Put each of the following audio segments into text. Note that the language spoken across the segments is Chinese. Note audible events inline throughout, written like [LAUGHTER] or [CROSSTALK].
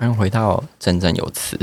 欢迎回到振振有词。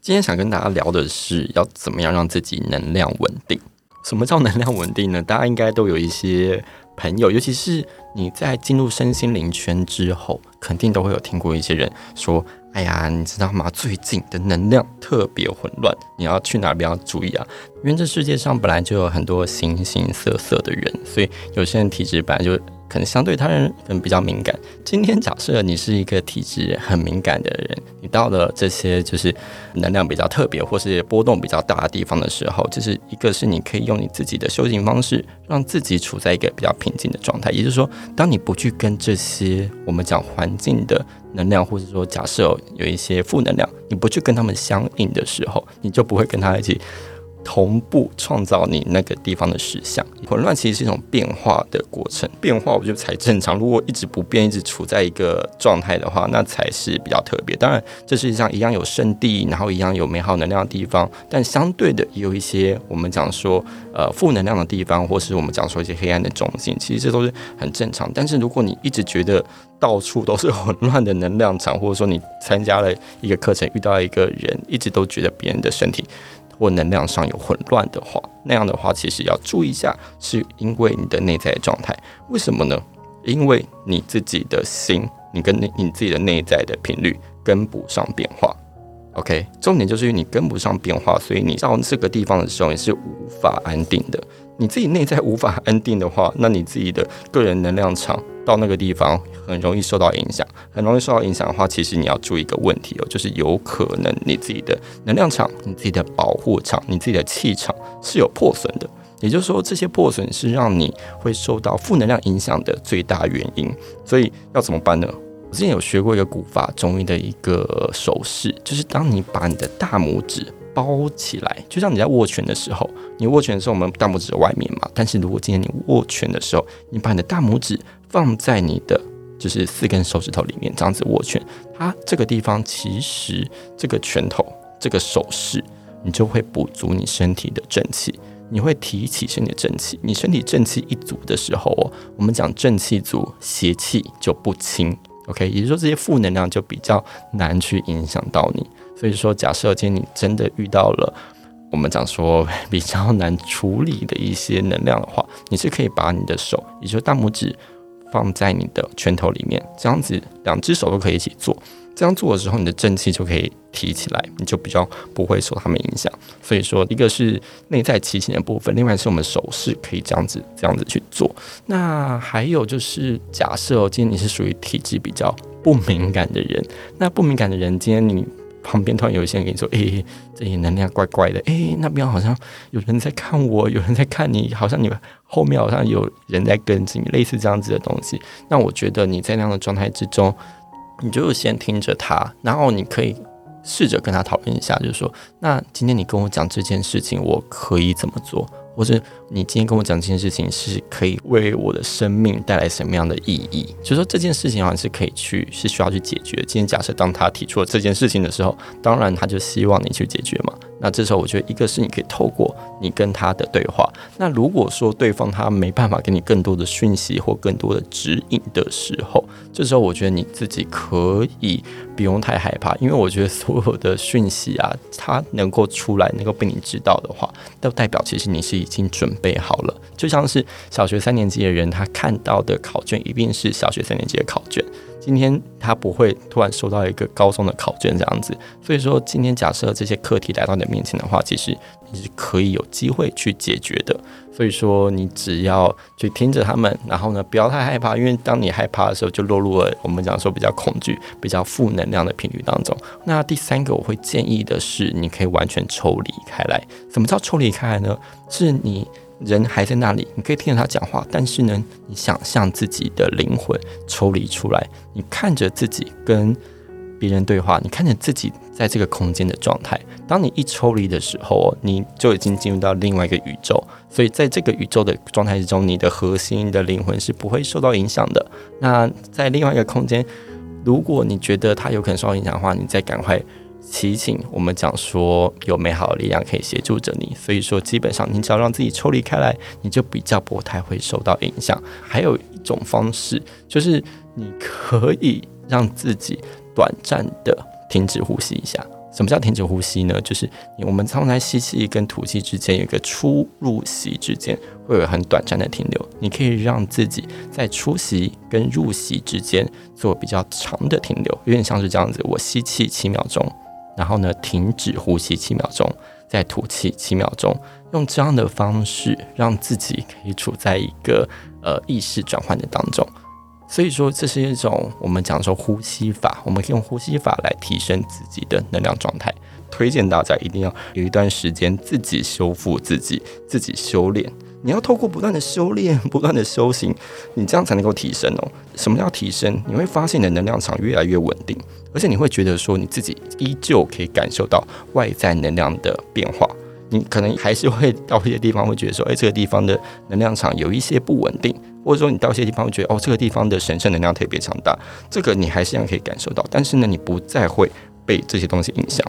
今天想跟大家聊的是，要怎么样让自己能量稳定。什么叫能量稳定呢？大家应该都有一些朋友，尤其是你在进入身心灵圈之后，肯定都会有听过一些人说：“哎呀，你知道吗？最近的能量特别混乱，你要去哪边要注意啊？因为这世界上本来就有很多形形色色的人，所以有些人体质本来就……”可能相对他人可能比较敏感。今天假设你是一个体质很敏感的人，你到了这些就是能量比较特别或是波动比较大的地方的时候，就是一个是你可以用你自己的修行方式，让自己处在一个比较平静的状态。也就是说，当你不去跟这些我们讲环境的能量，或者说假设有一些负能量，你不去跟他们相应的时候，你就不会跟他一起。同步创造你那个地方的实相，混乱其实是一种变化的过程。变化我觉得才正常。如果一直不变，一直处在一个状态的话，那才是比较特别。当然，这世界上一样有圣地，然后一样有美好能量的地方，但相对的也有一些我们讲说呃负能量的地方，或是我们讲说一些黑暗的中心。其实这都是很正常。但是如果你一直觉得到处都是混乱的能量场，或者说你参加了一个课程，遇到一个人，一直都觉得别人的身体。或能量上有混乱的话，那样的话其实要注意一下，是因为你的内在状态。为什么呢？因为你自己的心，你跟你你自己的内在的频率跟不上变化。OK，重点就是因为你跟不上变化，所以你到这个地方的时候，你是无法安定的。你自己内在无法安定的话，那你自己的个人能量场到那个地方很容易受到影响。很容易受到影响的话，其实你要注意一个问题哦，就是有可能你自己的能量场、你自己的保护场、你自己的气场是有破损的。也就是说，这些破损是让你会受到负能量影响的最大原因。所以要怎么办呢？我之前有学过一个古法中医的一个手势，就是当你把你的大拇指。包起来，就像你在握拳的时候，你握拳的时候，我们大拇指的外面嘛。但是如果今天你握拳的时候，你把你的大拇指放在你的就是四根手指头里面，这样子握拳，它这个地方其实这个拳头这个手势，你就会补足你身体的正气，你会提起身体的正气。你身体正气一足的时候哦，我们讲正气足，邪气就不侵。OK，也就是说这些负能量就比较难去影响到你。所以说，假设今天你真的遇到了我们讲说 [LAUGHS] 比较难处理的一些能量的话，你是可以把你的手，也就是大拇指放在你的拳头里面，这样子两只手都可以一起做。这样做的时候，你的正气就可以提起来，你就比较不会受他们影响。所以说，一个是内在提醒的部分，另外是我们手势可以这样子这样子去做。那还有就是，假设，今天你是属于体质比较不敏感的人，那不敏感的人，今天你。旁边突然有一些人跟你说：“诶、这些能量怪怪的，诶、那边好像有人在看我，有人在看你，好像你后面好像有人在跟进，类似这样子的东西。那我觉得你在那样的状态之中，你就先听着他，然后你可以试着跟他讨论一下，就是说，那今天你跟我讲这件事情，我可以怎么做？”或者你今天跟我讲这件事情是可以为我的生命带来什么样的意义？就说这件事情好像是可以去，是需要去解决。今天假设当他提出了这件事情的时候，当然他就希望你去解决嘛。那这时候我觉得一个是你可以透过你跟他的对话。那如果说对方他没办法给你更多的讯息或更多的指引的时候，这时候我觉得你自己可以不用太害怕，因为我觉得所有的讯息啊，他能够出来，能够被你知道的话，都代表其实你是。已经准备好了，就像是小学三年级的人，他看到的考卷一定是小学三年级的考卷。今天他不会突然收到一个高中的考卷这样子。所以说，今天假设这些课题来到你的面前的话，其实你是可以有机会去解决的。所以说，你只要去听着他们，然后呢，不要太害怕，因为当你害怕的时候，就落入了我们讲说比较恐惧、比较负能量的频率当中。那第三个，我会建议的是，你可以完全抽离开来。什么叫抽离开来呢？是你。人还在那里，你可以听着他讲话，但是呢，你想象自己的灵魂抽离出来，你看着自己跟别人对话，你看着自己在这个空间的状态。当你一抽离的时候，你就已经进入到另外一个宇宙。所以在这个宇宙的状态之中，你的核心的灵魂是不会受到影响的。那在另外一个空间，如果你觉得它有可能受到影响的话，你再赶快。提醒我们讲说有美好的力量可以协助着你，所以说基本上你只要让自己抽离开来，你就比较不太会受到影响。还有一种方式就是你可以让自己短暂的停止呼吸一下。什么叫停止呼吸呢？就是我们常常在吸气跟吐气之间有一个出入息之间会有很短暂的停留，你可以让自己在出息跟入息之间做比较长的停留，有点像是这样子：我吸气七秒钟，然后呢停止呼吸七秒钟，再吐气七秒钟，用这样的方式让自己可以处在一个呃意识转换的当中。所以说，这是一种我们讲说呼吸法，我们可以用呼吸法来提升自己的能量状态。推荐大家一定要有一段时间自己修复自己，自己修炼。你要透过不断的修炼、不断的修行，你这样才能够提升哦。什么叫提升？你会发现你的能量场越来越稳定，而且你会觉得说你自己依旧可以感受到外在能量的变化。你可能还是会到一些地方会觉得说，诶，这个地方的能量场有一些不稳定。或者说你到一些地方会觉得哦，这个地方的神圣能量特别强大，这个你还是一样可以感受到。但是呢，你不再会被这些东西影响，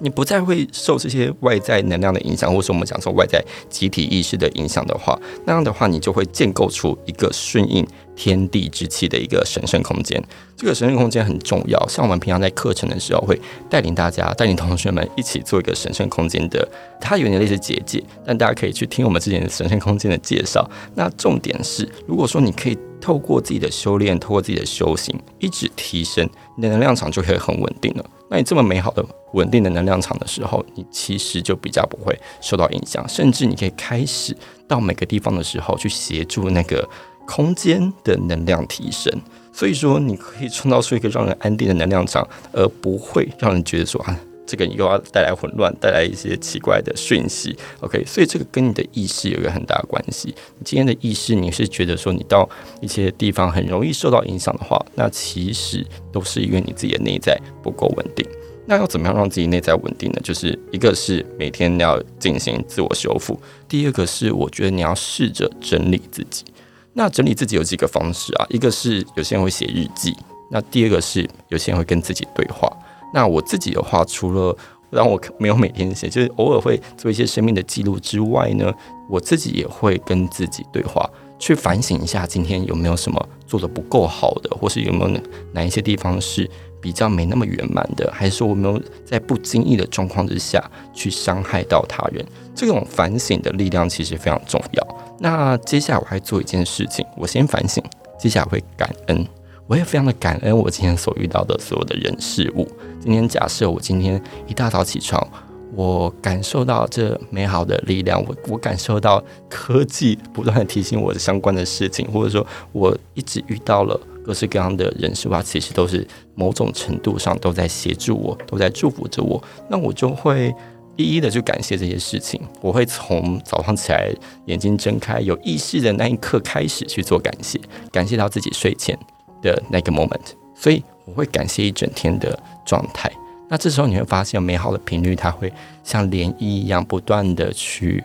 你不再会受这些外在能量的影响，或是我们讲说外在集体意识的影响的话，那样的话你就会建构出一个顺应天地之气的一个神圣空间。这个神圣空间很重要，像我们平常在课程的时候会带领大家、带领同学们一起做一个神圣空间的，它有点类似结界，但大家可以去听我们之前的神圣空间的介绍。那重点是，如果说你可以透过自己的修炼，透过自己的修行，一直提升你的能量场，就可以很稳定了。那你这么美好的稳定的能量场的时候，你其实就比较不会受到影响，甚至你可以开始到每个地方的时候去协助那个空间的能量提升。所以说，你可以创造出一个让人安定的能量场，而不会让人觉得说啊，这个你又要带来混乱，带来一些奇怪的讯息。OK，所以这个跟你的意识有一个很大的关系。你今天的意识，你是觉得说你到一些地方很容易受到影响的话，那其实都是因为你自己的内在不够稳定。那要怎么样让自己内在稳定呢？就是一个是每天要进行自我修复，第二个是我觉得你要试着整理自己。那整理自己有几个方式啊？一个是有些人会写日记，那第二个是有些人会跟自己对话。那我自己的话，除了让我没有每天写，就是偶尔会做一些生命的记录之外呢，我自己也会跟自己对话，去反省一下今天有没有什么做得不够好的，或是有没有哪一些地方是比较没那么圆满的，还是我没有在不经意的状况之下去伤害到他人？这种反省的力量其实非常重要。那接下来我还做一件事情，我先反省，接下来会感恩，我也非常的感恩我今天所遇到的所有的人事物。今天假设我今天一大早起床，我感受到这美好的力量，我我感受到科技不断的提醒我的相关的事情，或者说我一直遇到了各式各样的人事物，其实都是某种程度上都在协助我，都在祝福着我，那我就会。一一的去感谢这些事情，我会从早上起来眼睛睁开有意识的那一刻开始去做感谢，感谢到自己睡前的那个 moment，所以我会感谢一整天的状态。那这时候你会发现，美好的频率它会像涟漪一样不断的去。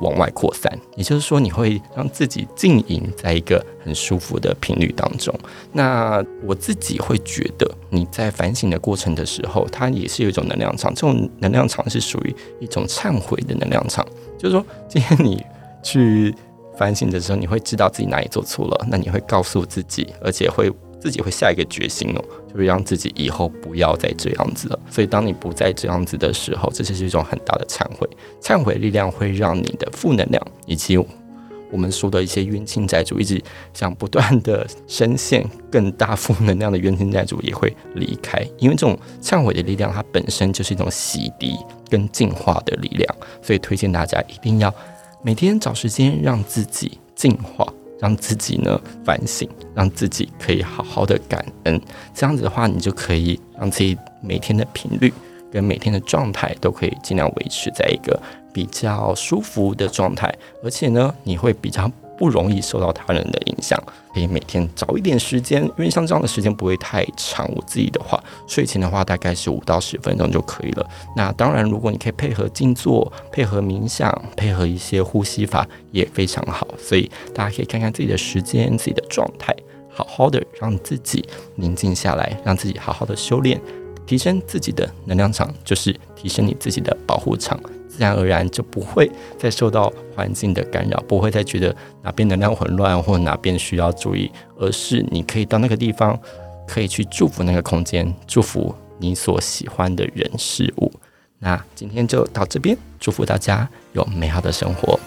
往外扩散，也就是说，你会让自己浸淫在一个很舒服的频率当中。那我自己会觉得，你在反省的过程的时候，它也是有一种能量场。这种能量场是属于一种忏悔的能量场，就是说，今天你去反省的时候，你会知道自己哪里做错了，那你会告诉自己，而且会。自己会下一个决心哦，就是让自己以后不要再这样子了。所以，当你不再这样子的时候，这就是一种很大的忏悔。忏悔力量会让你的负能量以及我们说的一些冤亲债主，一直想不断的深陷更大负能量的冤亲债主也会离开。因为这种忏悔的力量，它本身就是一种洗涤跟净化的力量。所以，推荐大家一定要每天找时间让自己净化。让自己呢反省，让自己可以好好的感恩，这样子的话，你就可以让自己每天的频率跟每天的状态都可以尽量维持在一个比较舒服的状态，而且呢，你会比较。不容易受到他人的影响，可以每天找一点时间，因为像这样的时间不会太长。我自己的话，睡前的话大概是五到十分钟就可以了。那当然，如果你可以配合静坐、配合冥想、配合一些呼吸法，也非常好。所以大家可以看看自己的时间、自己的状态，好好的让自己宁静下来，让自己好好的修炼，提升自己的能量场，就是提升你自己的保护场。自然而然就不会再受到环境的干扰，不会再觉得哪边能量混乱或哪边需要注意，而是你可以到那个地方，可以去祝福那个空间，祝福你所喜欢的人事物。那今天就到这边，祝福大家有美好的生活。